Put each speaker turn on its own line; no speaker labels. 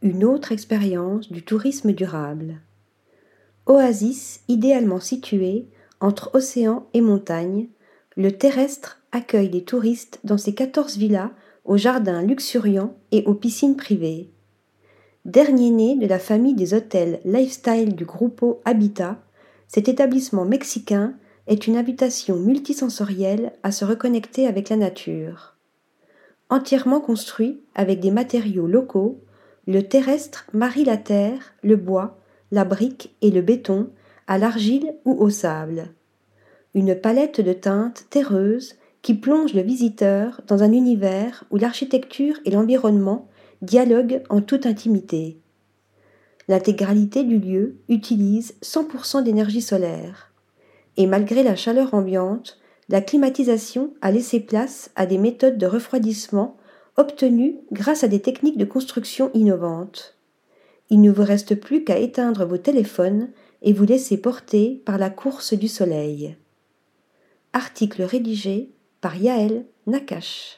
Une autre expérience du tourisme durable. Oasis idéalement situé entre océan et montagne, le terrestre accueille les touristes dans ses 14 villas aux jardins luxuriants et aux piscines privées. Dernier né de la famille des hôtels lifestyle du Grupo Habitat, cet établissement mexicain est une invitation multisensorielle à se reconnecter avec la nature. Entièrement construit avec des matériaux locaux, le terrestre marie la terre, le bois, la brique et le béton à l'argile ou au sable. Une palette de teintes terreuses qui plonge le visiteur dans un univers où l'architecture et l'environnement dialoguent en toute intimité. L'intégralité du lieu utilise 100% d'énergie solaire. Et malgré la chaleur ambiante, la climatisation a laissé place à des méthodes de refroidissement obtenues grâce à des techniques de construction innovantes. Il ne vous reste plus qu'à éteindre vos téléphones et vous laisser porter par la course du soleil. Article rédigé par Yaël Nakache.